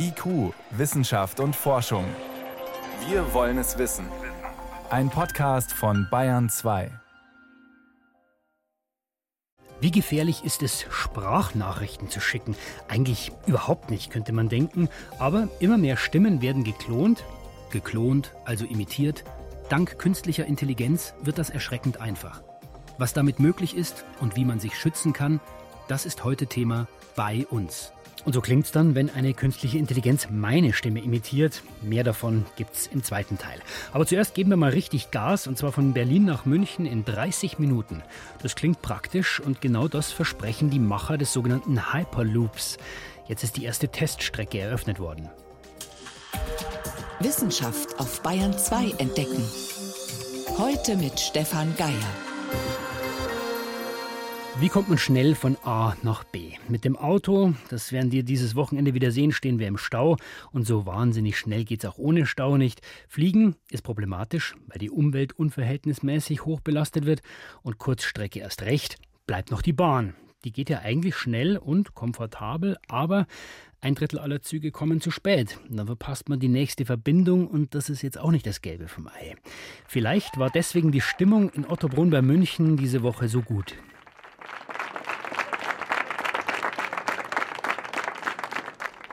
IQ, Wissenschaft und Forschung. Wir wollen es wissen. Ein Podcast von Bayern 2. Wie gefährlich ist es, Sprachnachrichten zu schicken? Eigentlich überhaupt nicht, könnte man denken. Aber immer mehr Stimmen werden geklont. Geklont, also imitiert. Dank künstlicher Intelligenz wird das erschreckend einfach. Was damit möglich ist und wie man sich schützen kann, das ist heute Thema bei uns. Und so klingt's dann, wenn eine künstliche Intelligenz meine Stimme imitiert. Mehr davon gibt's im zweiten Teil. Aber zuerst geben wir mal richtig Gas und zwar von Berlin nach München in 30 Minuten. Das klingt praktisch und genau das versprechen die Macher des sogenannten Hyperloops. Jetzt ist die erste Teststrecke eröffnet worden. Wissenschaft auf Bayern 2 entdecken. Heute mit Stefan Geier. Wie kommt man schnell von A nach B? Mit dem Auto, das werden wir dieses Wochenende wieder sehen, stehen wir im Stau und so wahnsinnig schnell geht es auch ohne Stau nicht. Fliegen ist problematisch, weil die Umwelt unverhältnismäßig hoch belastet wird und Kurzstrecke erst recht. Bleibt noch die Bahn. Die geht ja eigentlich schnell und komfortabel, aber ein Drittel aller Züge kommen zu spät. Dann verpasst man die nächste Verbindung und das ist jetzt auch nicht das Gelbe vom Ei. Vielleicht war deswegen die Stimmung in Ottobrunn bei München diese Woche so gut.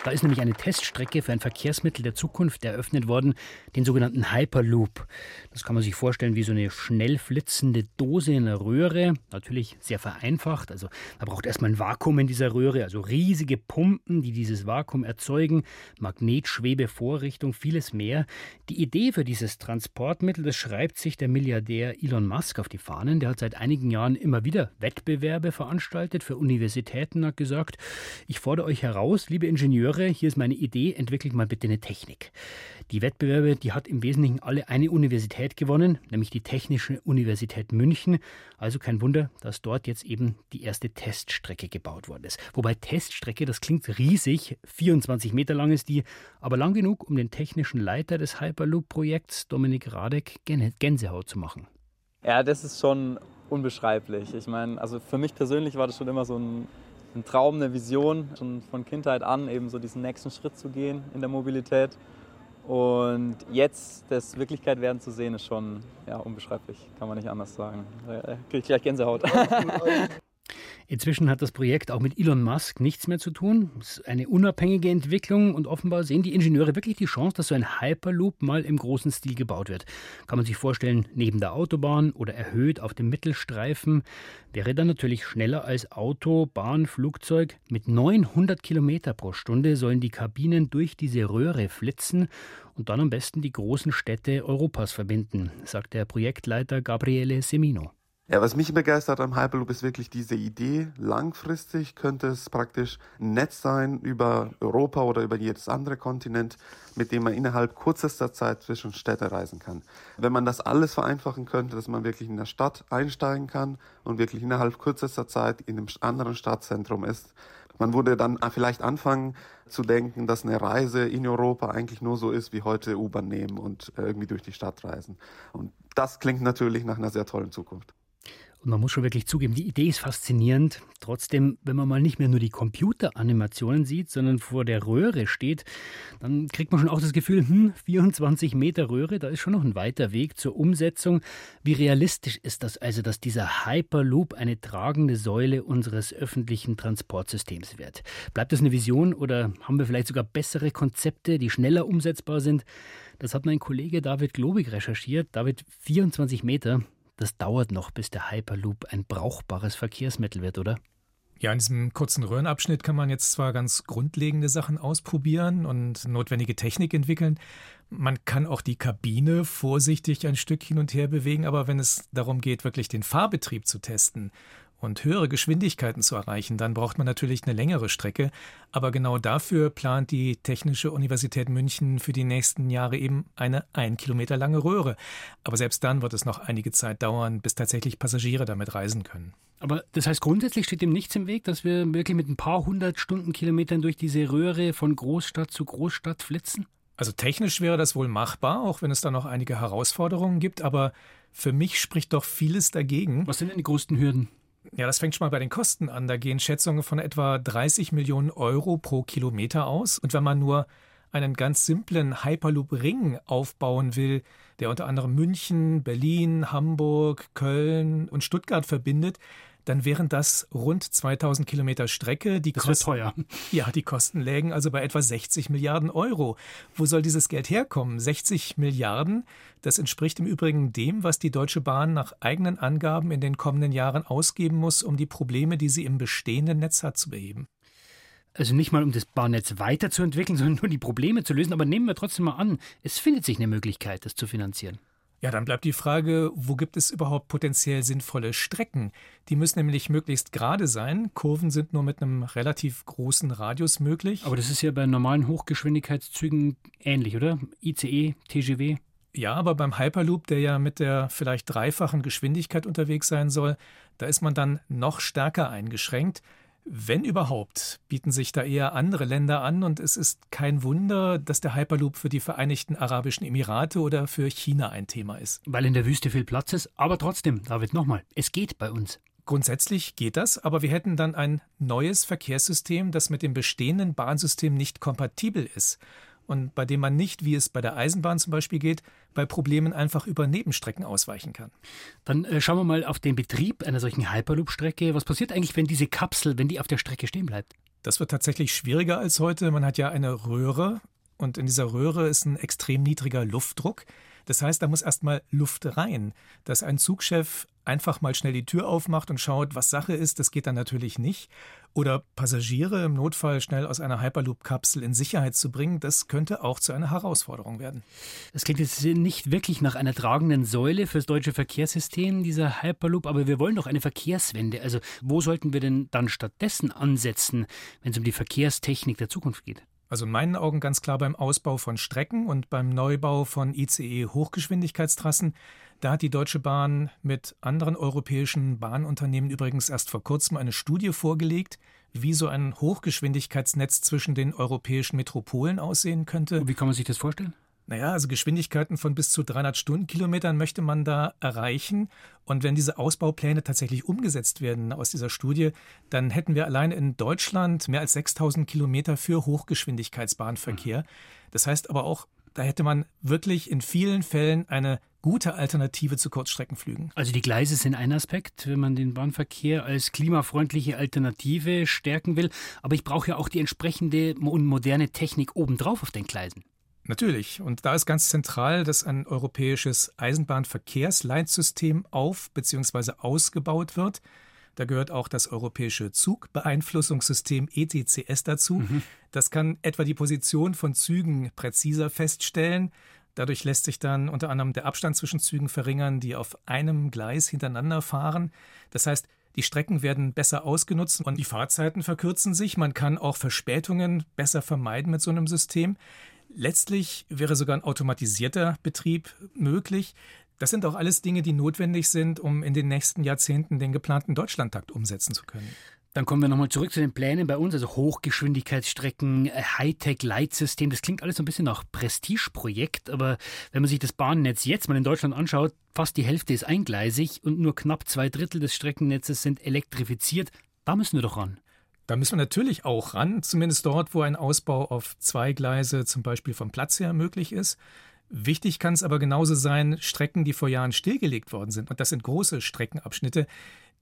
Da ist nämlich eine Teststrecke für ein Verkehrsmittel der Zukunft eröffnet worden, den sogenannten Hyperloop. Das kann man sich vorstellen wie so eine schnell flitzende Dose in einer Röhre, natürlich sehr vereinfacht. Also man braucht erstmal ein Vakuum in dieser Röhre, also riesige Pumpen, die dieses Vakuum erzeugen, Magnetschwebevorrichtung, vieles mehr. Die Idee für dieses Transportmittel, das schreibt sich der Milliardär Elon Musk auf die Fahnen. Der hat seit einigen Jahren immer wieder Wettbewerbe veranstaltet für Universitäten, hat gesagt, ich fordere euch heraus, liebe Ingenieure, höre, hier ist meine Idee, entwickelt mal bitte eine Technik. Die Wettbewerbe, die hat im Wesentlichen alle eine Universität gewonnen, nämlich die Technische Universität München. Also kein Wunder, dass dort jetzt eben die erste Teststrecke gebaut worden ist. Wobei Teststrecke, das klingt riesig, 24 Meter lang ist die, aber lang genug, um den technischen Leiter des Hyperloop-Projekts, Dominik Radek, Gänsehaut zu machen. Ja, das ist schon unbeschreiblich. Ich meine, also für mich persönlich war das schon immer so ein ein Traum, eine Vision, schon von Kindheit an eben so diesen nächsten Schritt zu gehen in der Mobilität. Und jetzt das Wirklichkeit werden zu sehen, ist schon ja, unbeschreiblich, kann man nicht anders sagen. Da kriege ich gleich Gänsehaut. Inzwischen hat das Projekt auch mit Elon Musk nichts mehr zu tun. Es ist eine unabhängige Entwicklung und offenbar sehen die Ingenieure wirklich die Chance, dass so ein Hyperloop mal im großen Stil gebaut wird. Kann man sich vorstellen, neben der Autobahn oder erhöht auf dem Mittelstreifen. Wäre dann natürlich schneller als Auto, Bahn, Flugzeug. Mit 900 Kilometer pro Stunde sollen die Kabinen durch diese Röhre flitzen und dann am besten die großen Städte Europas verbinden, sagt der Projektleiter Gabriele Semino. Ja, was mich begeistert am Hyperloop ist wirklich diese Idee. Langfristig könnte es praktisch ein Netz sein über Europa oder über jedes andere Kontinent, mit dem man innerhalb kürzester Zeit zwischen Städte reisen kann. Wenn man das alles vereinfachen könnte, dass man wirklich in der Stadt einsteigen kann und wirklich innerhalb kürzester Zeit in einem anderen Stadtzentrum ist, man würde dann vielleicht anfangen zu denken, dass eine Reise in Europa eigentlich nur so ist wie heute U-Bahn nehmen und irgendwie durch die Stadt reisen. Und das klingt natürlich nach einer sehr tollen Zukunft. Und man muss schon wirklich zugeben, die Idee ist faszinierend. Trotzdem, wenn man mal nicht mehr nur die Computeranimationen sieht, sondern vor der Röhre steht, dann kriegt man schon auch das Gefühl, hm, 24 Meter Röhre, da ist schon noch ein weiter Weg zur Umsetzung. Wie realistisch ist das also, dass dieser Hyperloop eine tragende Säule unseres öffentlichen Transportsystems wird? Bleibt das eine Vision oder haben wir vielleicht sogar bessere Konzepte, die schneller umsetzbar sind? Das hat mein Kollege David Globig recherchiert. David, 24 Meter, das dauert noch, bis der Hyperloop ein brauchbares Verkehrsmittel wird, oder? Ja, in diesem kurzen Röhrenabschnitt kann man jetzt zwar ganz grundlegende Sachen ausprobieren und notwendige Technik entwickeln. Man kann auch die Kabine vorsichtig ein Stück hin und her bewegen, aber wenn es darum geht, wirklich den Fahrbetrieb zu testen und höhere Geschwindigkeiten zu erreichen, dann braucht man natürlich eine längere Strecke. Aber genau dafür plant die Technische Universität München für die nächsten Jahre eben eine ein Kilometer lange Röhre. Aber selbst dann wird es noch einige Zeit dauern, bis tatsächlich Passagiere damit reisen können. Aber das heißt, grundsätzlich steht dem nichts im Weg, dass wir wirklich mit ein paar hundert Stundenkilometern durch diese Röhre von Großstadt zu Großstadt flitzen? Also technisch wäre das wohl machbar, auch wenn es da noch einige Herausforderungen gibt. Aber für mich spricht doch vieles dagegen. Was sind denn die größten Hürden? Ja, das fängt schon mal bei den Kosten an. Da gehen Schätzungen von etwa 30 Millionen Euro pro Kilometer aus. Und wenn man nur einen ganz simplen Hyperloop-Ring aufbauen will, der unter anderem München, Berlin, Hamburg, Köln und Stuttgart verbindet, dann wären das rund 2000 Kilometer Strecke. Die das Kosten, teuer. Ja, die Kosten lägen also bei etwa 60 Milliarden Euro. Wo soll dieses Geld herkommen? 60 Milliarden, das entspricht im Übrigen dem, was die Deutsche Bahn nach eigenen Angaben in den kommenden Jahren ausgeben muss, um die Probleme, die sie im bestehenden Netz hat, zu beheben. Also nicht mal um das Bahnnetz weiterzuentwickeln, sondern nur die Probleme zu lösen. Aber nehmen wir trotzdem mal an, es findet sich eine Möglichkeit, das zu finanzieren. Ja, dann bleibt die Frage, wo gibt es überhaupt potenziell sinnvolle Strecken? Die müssen nämlich möglichst gerade sein. Kurven sind nur mit einem relativ großen Radius möglich. Aber das ist ja bei normalen Hochgeschwindigkeitszügen ähnlich, oder? ICE, TGW? Ja, aber beim Hyperloop, der ja mit der vielleicht dreifachen Geschwindigkeit unterwegs sein soll, da ist man dann noch stärker eingeschränkt. Wenn überhaupt, bieten sich da eher andere Länder an und es ist kein Wunder, dass der Hyperloop für die Vereinigten Arabischen Emirate oder für China ein Thema ist. Weil in der Wüste viel Platz ist, aber trotzdem, David, nochmal, es geht bei uns. Grundsätzlich geht das, aber wir hätten dann ein neues Verkehrssystem, das mit dem bestehenden Bahnsystem nicht kompatibel ist und bei dem man nicht, wie es bei der Eisenbahn zum Beispiel geht, bei Problemen einfach über Nebenstrecken ausweichen kann. Dann äh, schauen wir mal auf den Betrieb einer solchen Hyperloop-Strecke. Was passiert eigentlich, wenn diese Kapsel, wenn die auf der Strecke stehen bleibt? Das wird tatsächlich schwieriger als heute. Man hat ja eine Röhre und in dieser Röhre ist ein extrem niedriger Luftdruck. Das heißt, da muss erstmal Luft rein. Dass ein Zugchef einfach mal schnell die Tür aufmacht und schaut, was Sache ist, das geht dann natürlich nicht. Oder Passagiere im Notfall schnell aus einer Hyperloop-Kapsel in Sicherheit zu bringen, das könnte auch zu einer Herausforderung werden. Das klingt jetzt nicht wirklich nach einer tragenden Säule fürs deutsche Verkehrssystem, dieser Hyperloop, aber wir wollen doch eine Verkehrswende. Also wo sollten wir denn dann stattdessen ansetzen, wenn es um die Verkehrstechnik der Zukunft geht? Also in meinen Augen ganz klar beim Ausbau von Strecken und beim Neubau von ICE Hochgeschwindigkeitstrassen. Da hat die Deutsche Bahn mit anderen europäischen Bahnunternehmen übrigens erst vor kurzem eine Studie vorgelegt, wie so ein Hochgeschwindigkeitsnetz zwischen den europäischen Metropolen aussehen könnte. Und wie kann man sich das vorstellen? Naja, also Geschwindigkeiten von bis zu 300 Stundenkilometern möchte man da erreichen. Und wenn diese Ausbaupläne tatsächlich umgesetzt werden aus dieser Studie, dann hätten wir allein in Deutschland mehr als 6000 Kilometer für Hochgeschwindigkeitsbahnverkehr. Mhm. Das heißt aber auch, da hätte man wirklich in vielen Fällen eine gute Alternative zu Kurzstreckenflügen. Also die Gleise sind ein Aspekt, wenn man den Bahnverkehr als klimafreundliche Alternative stärken will. Aber ich brauche ja auch die entsprechende und moderne Technik obendrauf auf den Gleisen. Natürlich. Und da ist ganz zentral, dass ein europäisches Eisenbahnverkehrsleitsystem auf bzw. ausgebaut wird. Da gehört auch das europäische Zugbeeinflussungssystem ETCS dazu. Mhm. Das kann etwa die Position von Zügen präziser feststellen. Dadurch lässt sich dann unter anderem der Abstand zwischen Zügen verringern, die auf einem Gleis hintereinander fahren. Das heißt, die Strecken werden besser ausgenutzt und die Fahrzeiten verkürzen sich. Man kann auch Verspätungen besser vermeiden mit so einem System. Letztlich wäre sogar ein automatisierter Betrieb möglich. Das sind auch alles Dinge, die notwendig sind, um in den nächsten Jahrzehnten den geplanten Deutschlandtakt umsetzen zu können. Dann kommen wir nochmal zurück zu den Plänen bei uns, also Hochgeschwindigkeitsstrecken, Hightech-Leitsystem. Das klingt alles so ein bisschen nach Prestigeprojekt, aber wenn man sich das Bahnnetz jetzt mal in Deutschland anschaut, fast die Hälfte ist eingleisig und nur knapp zwei Drittel des Streckennetzes sind elektrifiziert. Da müssen wir doch ran. Da müssen wir natürlich auch ran, zumindest dort, wo ein Ausbau auf zwei Gleise zum Beispiel vom Platz her möglich ist. Wichtig kann es aber genauso sein, Strecken, die vor Jahren stillgelegt worden sind, und das sind große Streckenabschnitte,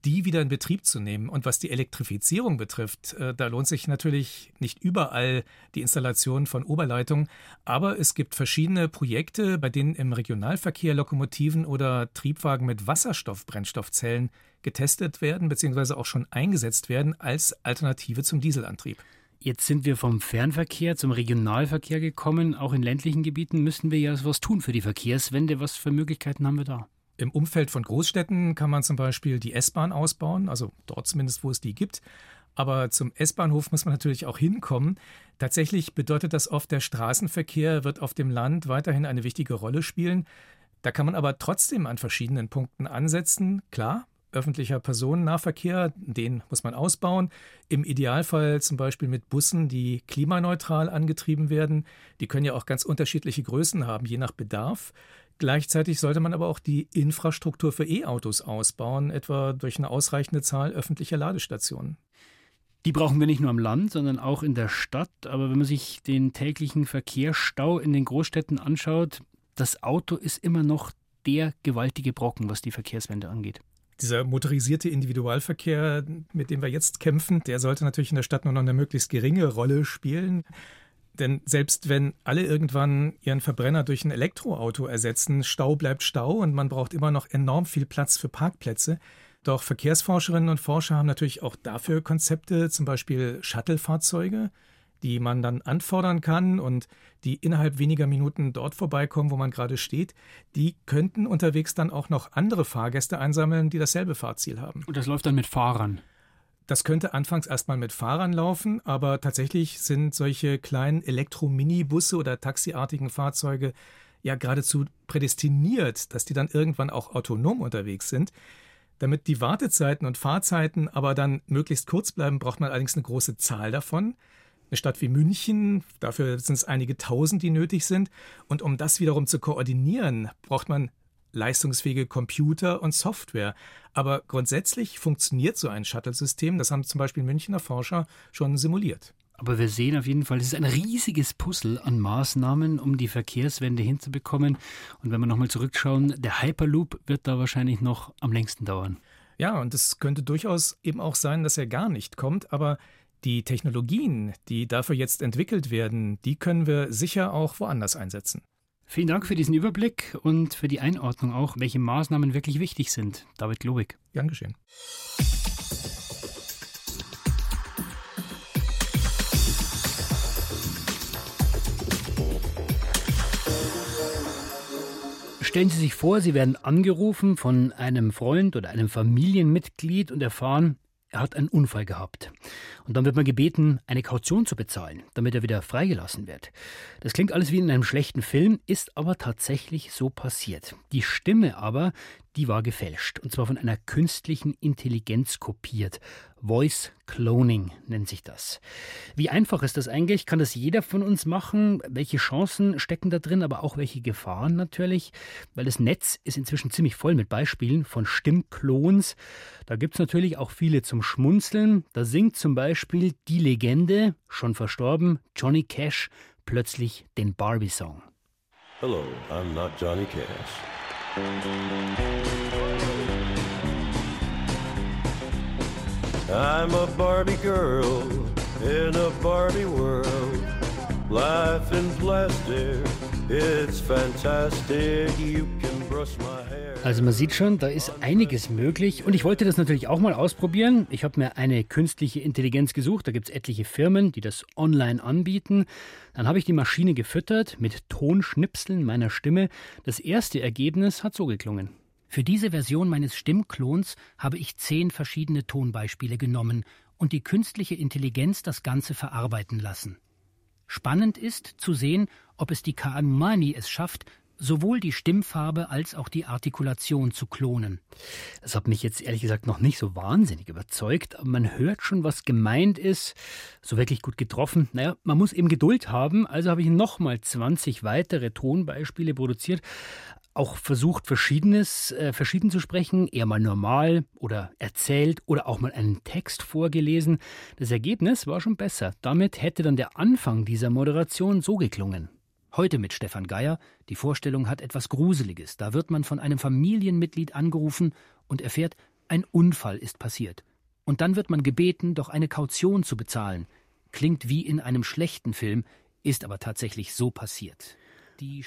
die wieder in Betrieb zu nehmen. Und was die Elektrifizierung betrifft, äh, da lohnt sich natürlich nicht überall die Installation von Oberleitungen, aber es gibt verschiedene Projekte, bei denen im Regionalverkehr Lokomotiven oder Triebwagen mit Wasserstoffbrennstoffzellen getestet werden bzw. auch schon eingesetzt werden als Alternative zum Dieselantrieb. Jetzt sind wir vom Fernverkehr zum Regionalverkehr gekommen. Auch in ländlichen Gebieten müssen wir ja was tun für die Verkehrswende. Was für Möglichkeiten haben wir da? Im Umfeld von Großstädten kann man zum Beispiel die S-Bahn ausbauen, also dort zumindest, wo es die gibt. Aber zum S-Bahnhof muss man natürlich auch hinkommen. Tatsächlich bedeutet das oft, der Straßenverkehr wird auf dem Land weiterhin eine wichtige Rolle spielen. Da kann man aber trotzdem an verschiedenen Punkten ansetzen. Klar, öffentlicher Personennahverkehr, den muss man ausbauen. Im Idealfall zum Beispiel mit Bussen, die klimaneutral angetrieben werden. Die können ja auch ganz unterschiedliche Größen haben, je nach Bedarf. Gleichzeitig sollte man aber auch die Infrastruktur für E-Autos ausbauen, etwa durch eine ausreichende Zahl öffentlicher Ladestationen. Die brauchen wir nicht nur am Land, sondern auch in der Stadt. Aber wenn man sich den täglichen Verkehrsstau in den Großstädten anschaut, das Auto ist immer noch der gewaltige Brocken, was die Verkehrswende angeht. Dieser motorisierte Individualverkehr, mit dem wir jetzt kämpfen, der sollte natürlich in der Stadt nur noch eine möglichst geringe Rolle spielen. Denn selbst wenn alle irgendwann ihren Verbrenner durch ein Elektroauto ersetzen, Stau bleibt Stau und man braucht immer noch enorm viel Platz für Parkplätze. Doch Verkehrsforscherinnen und Forscher haben natürlich auch dafür Konzepte, zum Beispiel Shuttle-Fahrzeuge, die man dann anfordern kann und die innerhalb weniger Minuten dort vorbeikommen, wo man gerade steht, die könnten unterwegs dann auch noch andere Fahrgäste einsammeln, die dasselbe Fahrziel haben. Und das läuft dann mit Fahrern. Das könnte anfangs erstmal mit Fahrern laufen, aber tatsächlich sind solche kleinen Elektro-Mini-Busse oder taxiartigen Fahrzeuge ja geradezu prädestiniert, dass die dann irgendwann auch autonom unterwegs sind. Damit die Wartezeiten und Fahrzeiten aber dann möglichst kurz bleiben, braucht man allerdings eine große Zahl davon. Eine Stadt wie München, dafür sind es einige tausend, die nötig sind. Und um das wiederum zu koordinieren, braucht man leistungsfähige Computer und Software. Aber grundsätzlich funktioniert so ein Shuttle-System, das haben zum Beispiel Münchner Forscher schon simuliert. Aber wir sehen auf jeden Fall, es ist ein riesiges Puzzle an Maßnahmen, um die Verkehrswende hinzubekommen. Und wenn wir nochmal zurückschauen, der Hyperloop wird da wahrscheinlich noch am längsten dauern. Ja, und es könnte durchaus eben auch sein, dass er gar nicht kommt. Aber die Technologien, die dafür jetzt entwickelt werden, die können wir sicher auch woanders einsetzen. Vielen Dank für diesen Überblick und für die Einordnung auch, welche Maßnahmen wirklich wichtig sind. David Globig. Gern geschehen. Stellen Sie sich vor, Sie werden angerufen von einem Freund oder einem Familienmitglied und erfahren, er hat einen Unfall gehabt. Und dann wird man gebeten, eine Kaution zu bezahlen, damit er wieder freigelassen wird. Das klingt alles wie in einem schlechten Film, ist aber tatsächlich so passiert. Die Stimme aber, die war gefälscht. Und zwar von einer künstlichen Intelligenz kopiert. Voice Cloning nennt sich das. Wie einfach ist das eigentlich? Kann das jeder von uns machen? Welche Chancen stecken da drin, aber auch welche Gefahren natürlich? Weil das Netz ist inzwischen ziemlich voll mit Beispielen von Stimmklons. Da gibt es natürlich auch viele zum Schmunzeln. Da singt zum Beispiel die Legende, schon verstorben, Johnny Cash, plötzlich den Barbie-Song. Hello, I'm not Johnny Cash. I'm a Barbie girl in a Barbie world. Life in plastic, Also man sieht schon, da ist einiges möglich und ich wollte das natürlich auch mal ausprobieren. Ich habe mir eine künstliche Intelligenz gesucht, da gibt es etliche Firmen, die das online anbieten. Dann habe ich die Maschine gefüttert mit Tonschnipseln meiner Stimme. Das erste Ergebnis hat so geklungen. Für diese Version meines Stimmklons habe ich zehn verschiedene Tonbeispiele genommen und die künstliche Intelligenz das Ganze verarbeiten lassen. Spannend ist zu sehen, ob es die Kaanmani es schafft, sowohl die Stimmfarbe als auch die Artikulation zu klonen. Das hat mich jetzt ehrlich gesagt noch nicht so wahnsinnig überzeugt, aber man hört schon, was gemeint ist. So wirklich gut getroffen. Naja, man muss eben Geduld haben, also habe ich nochmal 20 weitere Tonbeispiele produziert auch versucht, verschiedenes, äh, verschieden zu sprechen, eher mal normal oder erzählt oder auch mal einen Text vorgelesen. Das Ergebnis war schon besser. Damit hätte dann der Anfang dieser Moderation so geklungen. Heute mit Stefan Geier. Die Vorstellung hat etwas Gruseliges. Da wird man von einem Familienmitglied angerufen und erfährt, ein Unfall ist passiert. Und dann wird man gebeten, doch eine Kaution zu bezahlen. Klingt wie in einem schlechten Film, ist aber tatsächlich so passiert.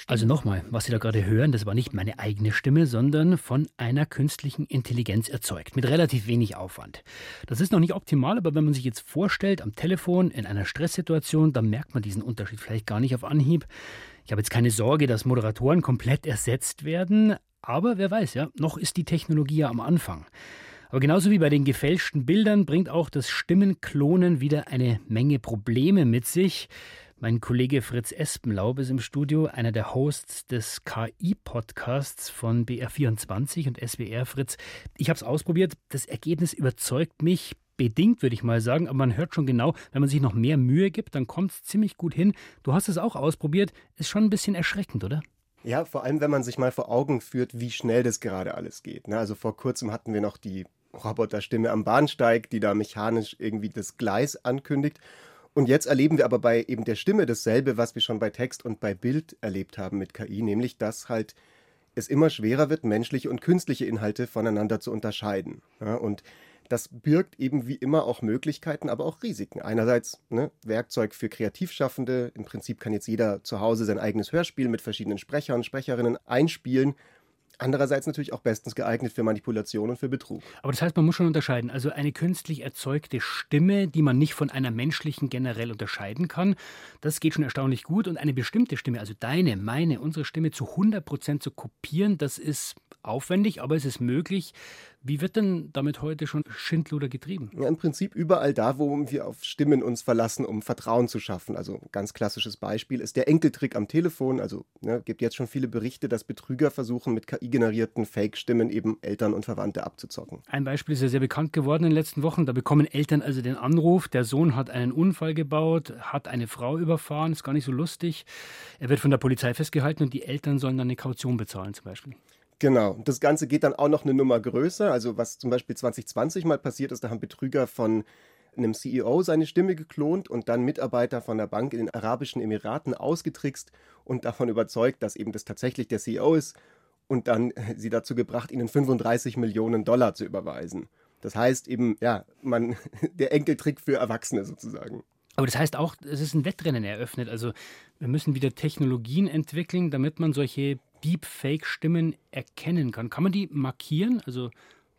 Also nochmal, was Sie da gerade hören, das war nicht meine eigene Stimme, sondern von einer künstlichen Intelligenz erzeugt, mit relativ wenig Aufwand. Das ist noch nicht optimal, aber wenn man sich jetzt vorstellt, am Telefon in einer Stresssituation, dann merkt man diesen Unterschied vielleicht gar nicht auf Anhieb. Ich habe jetzt keine Sorge, dass Moderatoren komplett ersetzt werden, aber wer weiß, ja, noch ist die Technologie ja am Anfang. Aber genauso wie bei den gefälschten Bildern bringt auch das Stimmenklonen wieder eine Menge Probleme mit sich. Mein Kollege Fritz Espenlaub ist im Studio, einer der Hosts des KI-Podcasts von BR24 und SWR. Fritz, ich habe es ausprobiert. Das Ergebnis überzeugt mich bedingt, würde ich mal sagen. Aber man hört schon genau, wenn man sich noch mehr Mühe gibt, dann kommt es ziemlich gut hin. Du hast es auch ausprobiert. Ist schon ein bisschen erschreckend, oder? Ja, vor allem, wenn man sich mal vor Augen führt, wie schnell das gerade alles geht. Ne? Also vor kurzem hatten wir noch die Roboterstimme am Bahnsteig, die da mechanisch irgendwie das Gleis ankündigt. Und jetzt erleben wir aber bei eben der Stimme dasselbe, was wir schon bei Text und bei Bild erlebt haben mit KI, nämlich dass halt es immer schwerer wird, menschliche und künstliche Inhalte voneinander zu unterscheiden. Ja, und das birgt eben wie immer auch Möglichkeiten, aber auch Risiken. Einerseits ne, Werkzeug für Kreativschaffende. Im Prinzip kann jetzt jeder zu Hause sein eigenes Hörspiel mit verschiedenen Sprechern, Sprecherinnen einspielen. Andererseits natürlich auch bestens geeignet für Manipulation und für Betrug. Aber das heißt, man muss schon unterscheiden. Also eine künstlich erzeugte Stimme, die man nicht von einer menschlichen generell unterscheiden kann, das geht schon erstaunlich gut. Und eine bestimmte Stimme, also deine, meine, unsere Stimme zu 100 Prozent zu kopieren, das ist aufwendig, aber es ist möglich. Wie wird denn damit heute schon Schindluder getrieben? Ja, Im Prinzip überall da, wo wir auf Stimmen uns verlassen, um Vertrauen zu schaffen. Also ein ganz klassisches Beispiel ist der Enkeltrick am Telefon. Also ne, gibt jetzt schon viele Berichte, dass Betrüger versuchen, mit KI-generierten Fake-Stimmen eben Eltern und Verwandte abzuzocken. Ein Beispiel ist ja sehr bekannt geworden in den letzten Wochen. Da bekommen Eltern also den Anruf, der Sohn hat einen Unfall gebaut, hat eine Frau überfahren, ist gar nicht so lustig. Er wird von der Polizei festgehalten und die Eltern sollen dann eine Kaution bezahlen zum Beispiel. Genau. Das Ganze geht dann auch noch eine Nummer größer. Also was zum Beispiel 2020 mal passiert ist, da haben Betrüger von einem CEO seine Stimme geklont und dann Mitarbeiter von der Bank in den Arabischen Emiraten ausgetrickst und davon überzeugt, dass eben das tatsächlich der CEO ist und dann sie dazu gebracht, ihnen 35 Millionen Dollar zu überweisen. Das heißt eben, ja, man, der Enkeltrick für Erwachsene sozusagen. Aber das heißt auch, es ist ein Wettrennen eröffnet. Also wir müssen wieder Technologien entwickeln, damit man solche Deepfake-Stimmen erkennen kann. Kann man die markieren, also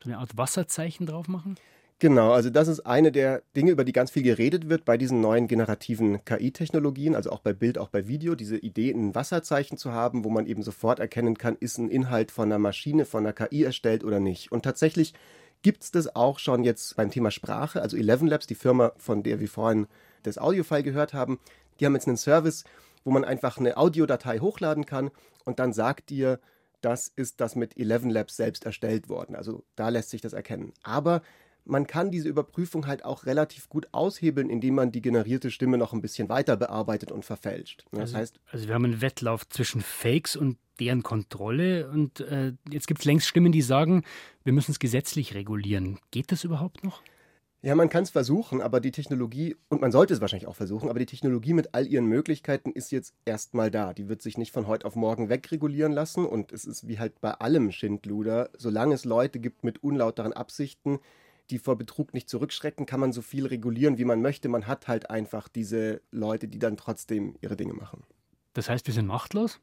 so eine Art Wasserzeichen drauf machen? Genau, also das ist eine der Dinge, über die ganz viel geredet wird bei diesen neuen generativen KI-Technologien, also auch bei Bild, auch bei Video, diese Idee, ein Wasserzeichen zu haben, wo man eben sofort erkennen kann, ist ein Inhalt von einer Maschine, von einer KI erstellt oder nicht. Und tatsächlich gibt es das auch schon jetzt beim Thema Sprache, also Eleven Labs, die Firma, von der wir vorhin das Audiofile gehört haben, die haben jetzt einen Service, wo man einfach eine Audiodatei hochladen kann und dann sagt dir, das ist das mit Eleven Labs selbst erstellt worden. Also da lässt sich das erkennen. Aber man kann diese Überprüfung halt auch relativ gut aushebeln, indem man die generierte Stimme noch ein bisschen weiter bearbeitet und verfälscht. Das also, heißt, also wir haben einen Wettlauf zwischen Fakes und deren Kontrolle und äh, jetzt gibt es längst Stimmen, die sagen, wir müssen es gesetzlich regulieren. Geht das überhaupt noch? Ja, man kann es versuchen, aber die Technologie, und man sollte es wahrscheinlich auch versuchen, aber die Technologie mit all ihren Möglichkeiten ist jetzt erstmal da. Die wird sich nicht von heute auf morgen wegregulieren lassen und es ist wie halt bei allem Schindluder, solange es Leute gibt mit unlauteren Absichten, die vor Betrug nicht zurückschrecken, kann man so viel regulieren, wie man möchte. Man hat halt einfach diese Leute, die dann trotzdem ihre Dinge machen. Das heißt, wir sind machtlos?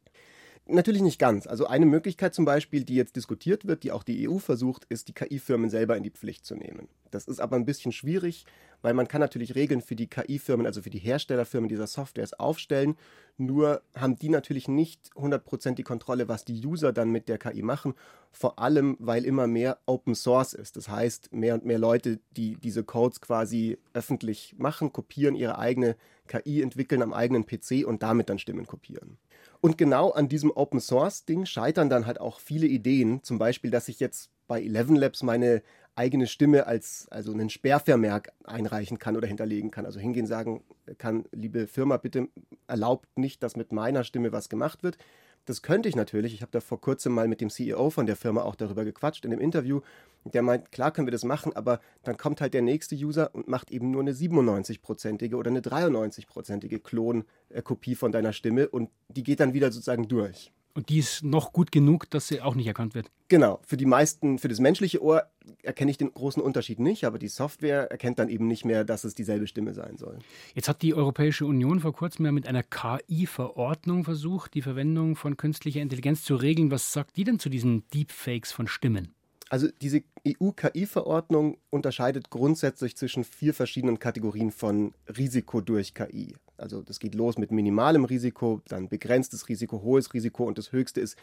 Natürlich nicht ganz. Also eine Möglichkeit zum Beispiel, die jetzt diskutiert wird, die auch die EU versucht, ist, die KI-Firmen selber in die Pflicht zu nehmen. Das ist aber ein bisschen schwierig, weil man kann natürlich Regeln für die KI-Firmen, also für die Herstellerfirmen dieser Softwares aufstellen. Nur haben die natürlich nicht 100% die Kontrolle, was die User dann mit der KI machen. Vor allem, weil immer mehr Open Source ist. Das heißt, mehr und mehr Leute, die diese Codes quasi öffentlich machen, kopieren ihre eigene KI, entwickeln am eigenen PC und damit dann Stimmen kopieren. Und genau an diesem Open Source Ding scheitern dann halt auch viele Ideen. Zum Beispiel, dass ich jetzt bei Eleven Labs meine eigene Stimme als also einen Sperrvermerk einreichen kann oder hinterlegen kann. Also hingehen sagen kann, liebe Firma, bitte erlaubt nicht, dass mit meiner Stimme was gemacht wird. Das könnte ich natürlich. Ich habe da vor kurzem mal mit dem CEO von der Firma auch darüber gequatscht in dem Interview. Der meint, klar können wir das machen, aber dann kommt halt der nächste User und macht eben nur eine 97-prozentige oder eine 93-prozentige Klonkopie von deiner Stimme und die geht dann wieder sozusagen durch. Und die ist noch gut genug, dass sie auch nicht erkannt wird. Genau. Für die meisten, für das menschliche Ohr erkenne ich den großen Unterschied nicht, aber die Software erkennt dann eben nicht mehr, dass es dieselbe Stimme sein soll. Jetzt hat die Europäische Union vor kurzem ja mit einer KI-Verordnung versucht, die Verwendung von künstlicher Intelligenz zu regeln. Was sagt die denn zu diesen Deepfakes von Stimmen? Also diese EU-KI-Verordnung unterscheidet grundsätzlich zwischen vier verschiedenen Kategorien von Risiko durch KI. Also das geht los mit minimalem Risiko, dann begrenztes Risiko, hohes Risiko und das höchste ist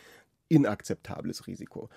inakzeptables Risiko.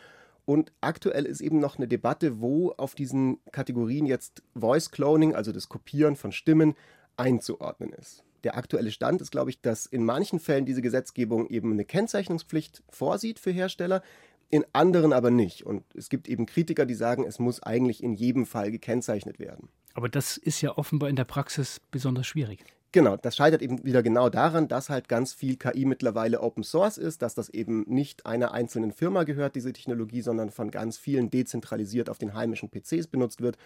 Und aktuell ist eben noch eine Debatte, wo auf diesen Kategorien jetzt Voice Cloning, also das Kopieren von Stimmen, einzuordnen ist. Der aktuelle Stand ist, glaube ich, dass in manchen Fällen diese Gesetzgebung eben eine Kennzeichnungspflicht vorsieht für Hersteller, in anderen aber nicht. Und es gibt eben Kritiker, die sagen, es muss eigentlich in jedem Fall gekennzeichnet werden. Aber das ist ja offenbar in der Praxis besonders schwierig. Genau, das scheitert eben wieder genau daran, dass halt ganz viel KI mittlerweile Open Source ist, dass das eben nicht einer einzelnen Firma gehört, diese Technologie, sondern von ganz vielen dezentralisiert auf den heimischen PCs benutzt wird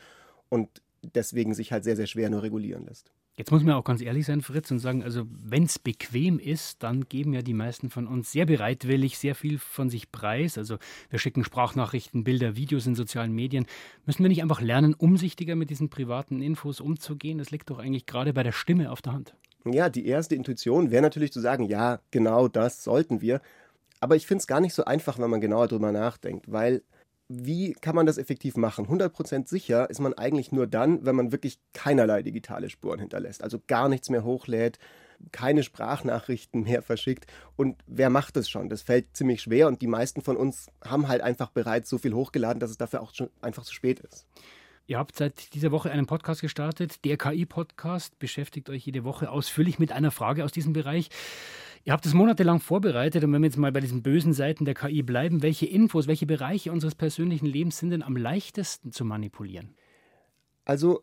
und deswegen sich halt sehr, sehr schwer nur regulieren lässt. Jetzt muss man auch ganz ehrlich sein, Fritz, und sagen, also wenn es bequem ist, dann geben ja die meisten von uns sehr bereitwillig sehr viel von sich preis. Also wir schicken Sprachnachrichten, Bilder, Videos in sozialen Medien. Müssen wir nicht einfach lernen, umsichtiger mit diesen privaten Infos umzugehen? Das liegt doch eigentlich gerade bei der Stimme auf der Hand. Ja, die erste Intuition wäre natürlich zu sagen, ja, genau das sollten wir. Aber ich finde es gar nicht so einfach, wenn man genauer drüber nachdenkt, weil wie kann man das effektiv machen? 100% sicher ist man eigentlich nur dann, wenn man wirklich keinerlei digitale Spuren hinterlässt, also gar nichts mehr hochlädt, keine Sprachnachrichten mehr verschickt. Und wer macht das schon? Das fällt ziemlich schwer und die meisten von uns haben halt einfach bereits so viel hochgeladen, dass es dafür auch schon einfach zu spät ist. Ihr habt seit dieser Woche einen Podcast gestartet. Der KI-Podcast beschäftigt euch jede Woche ausführlich mit einer Frage aus diesem Bereich. Ihr habt es monatelang vorbereitet und wenn wir jetzt mal bei diesen bösen Seiten der KI bleiben, welche Infos, welche Bereiche unseres persönlichen Lebens sind denn am leichtesten zu manipulieren? Also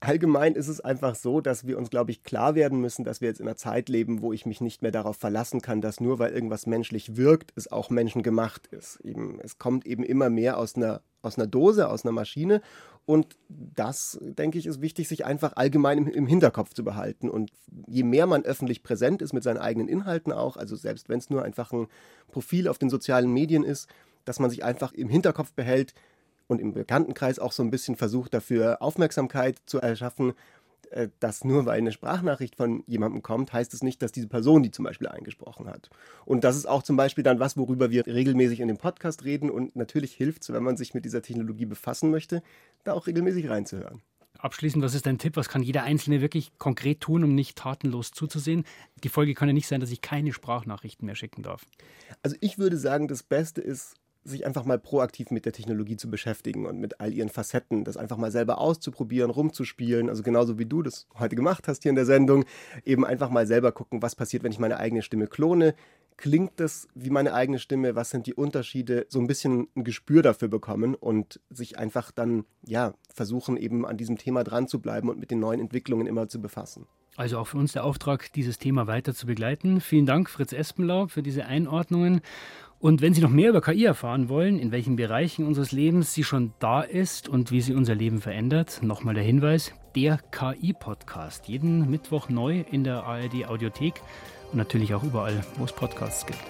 allgemein ist es einfach so, dass wir uns, glaube ich, klar werden müssen, dass wir jetzt in einer Zeit leben, wo ich mich nicht mehr darauf verlassen kann, dass nur weil irgendwas menschlich wirkt, es auch menschengemacht ist. Eben, es kommt eben immer mehr aus einer, aus einer Dose, aus einer Maschine und das, denke ich, ist wichtig, sich einfach allgemein im, im, Hinterkopf zu behalten. Und je mehr man öffentlich präsent ist mit seinen eigenen Inhalten auch, also selbst wenn es nur einfach ein Profil auf den sozialen Medien ist, dass man sich einfach im Hinterkopf behält und im Bekanntenkreis auch so ein bisschen versucht, dafür Aufmerksamkeit zu erschaffen dass nur weil eine Sprachnachricht von jemandem kommt, heißt es nicht, dass diese Person die zum Beispiel eingesprochen hat. Und das ist auch zum Beispiel dann was, worüber wir regelmäßig in dem Podcast reden. Und natürlich hilft es, wenn man sich mit dieser Technologie befassen möchte, da auch regelmäßig reinzuhören. Abschließend, was ist dein Tipp? Was kann jeder Einzelne wirklich konkret tun, um nicht tatenlos zuzusehen? Die Folge kann ja nicht sein, dass ich keine Sprachnachrichten mehr schicken darf. Also ich würde sagen, das Beste ist, sich einfach mal proaktiv mit der Technologie zu beschäftigen und mit all ihren Facetten, das einfach mal selber auszuprobieren, rumzuspielen, also genauso wie du das heute gemacht hast hier in der Sendung, eben einfach mal selber gucken, was passiert, wenn ich meine eigene Stimme klone. Klingt das wie meine eigene Stimme? Was sind die Unterschiede? So ein bisschen ein Gespür dafür bekommen und sich einfach dann, ja, versuchen eben an diesem Thema dran zu bleiben und mit den neuen Entwicklungen immer zu befassen. Also auch für uns der Auftrag, dieses Thema weiter zu begleiten. Vielen Dank, Fritz Espenlau, für diese Einordnungen. Und wenn Sie noch mehr über KI erfahren wollen, in welchen Bereichen unseres Lebens sie schon da ist und wie sie unser Leben verändert, nochmal der Hinweis, der KI-Podcast. Jeden Mittwoch neu in der ARD Audiothek und natürlich auch überall, wo es Podcasts gibt.